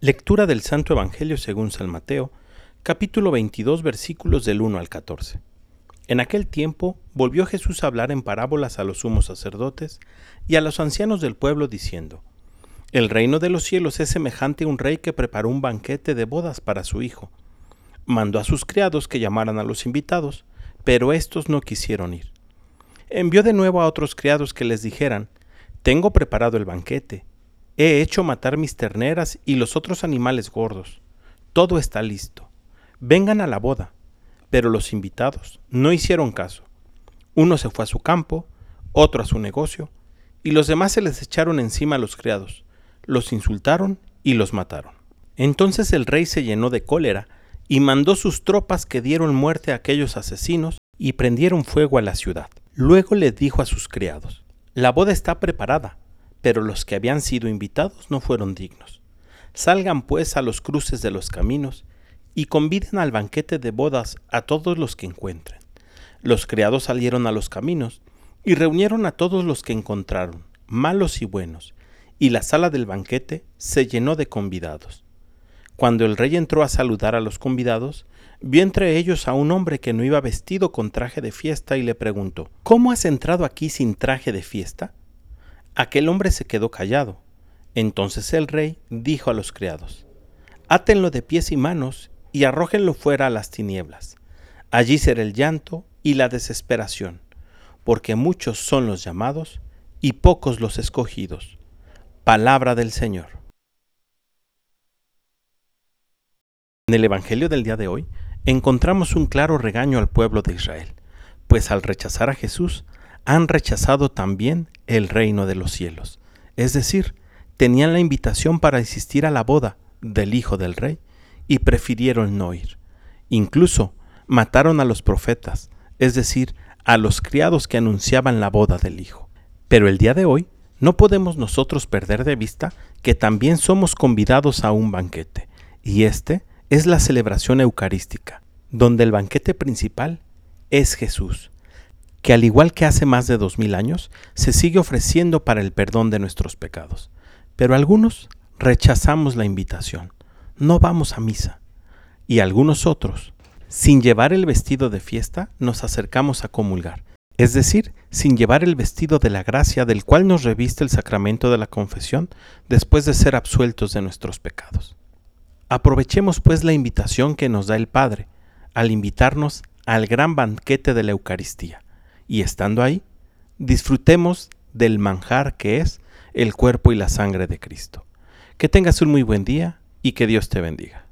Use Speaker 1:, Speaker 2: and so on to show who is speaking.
Speaker 1: Lectura del Santo Evangelio según San Mateo, capítulo 22, versículos del 1 al 14. En aquel tiempo volvió Jesús a hablar en parábolas a los sumos sacerdotes y a los ancianos del pueblo, diciendo, El reino de los cielos es semejante a un rey que preparó un banquete de bodas para su hijo. Mandó a sus criados que llamaran a los invitados, pero éstos no quisieron ir. Envió de nuevo a otros criados que les dijeran, Tengo preparado el banquete He hecho matar mis terneras y los otros animales gordos. Todo está listo. Vengan a la boda. Pero los invitados no hicieron caso. Uno se fue a su campo, otro a su negocio, y los demás se les echaron encima a los criados, los insultaron y los mataron. Entonces el rey se llenó de cólera y mandó sus tropas que dieron muerte a aquellos asesinos y prendieron fuego a la ciudad. Luego le dijo a sus criados, La boda está preparada, pero los que habían sido invitados no fueron dignos. Salgan pues a los cruces de los caminos y conviden al banquete de bodas a todos los que encuentren. Los criados salieron a los caminos y reunieron a todos los que encontraron, malos y buenos, y la sala del banquete se llenó de convidados. Cuando el rey entró a saludar a los convidados, vio entre ellos a un hombre que no iba vestido con traje de fiesta y le preguntó, ¿Cómo has entrado aquí sin traje de fiesta? Aquel hombre se quedó callado. Entonces el rey dijo a los criados, Átenlo de pies y manos y arrójenlo fuera a las tinieblas. Allí será el llanto y la desesperación, porque muchos son los llamados y pocos los escogidos. Palabra del Señor. En el Evangelio del día de hoy encontramos un claro regaño al pueblo de Israel, pues al rechazar a Jesús han rechazado también el reino de los cielos. Es decir, tenían la invitación para asistir a la boda del Hijo del Rey y prefirieron no ir. Incluso mataron a los profetas, es decir, a los criados que anunciaban la boda del Hijo. Pero el día de hoy no podemos nosotros perder de vista que también somos convidados a un banquete, y este es la celebración eucarística, donde el banquete principal es Jesús, que al igual que hace más de dos mil años, se sigue ofreciendo para el perdón de nuestros pecados. Pero algunos rechazamos la invitación, no vamos a misa. Y algunos otros, sin llevar el vestido de fiesta, nos acercamos a comulgar, es decir, sin llevar el vestido de la gracia del cual nos reviste el sacramento de la confesión después de ser absueltos de nuestros pecados. Aprovechemos pues la invitación que nos da el Padre al invitarnos al gran banquete de la Eucaristía y estando ahí, disfrutemos del manjar que es el cuerpo y la sangre de Cristo. Que tengas un muy buen día y que Dios te bendiga.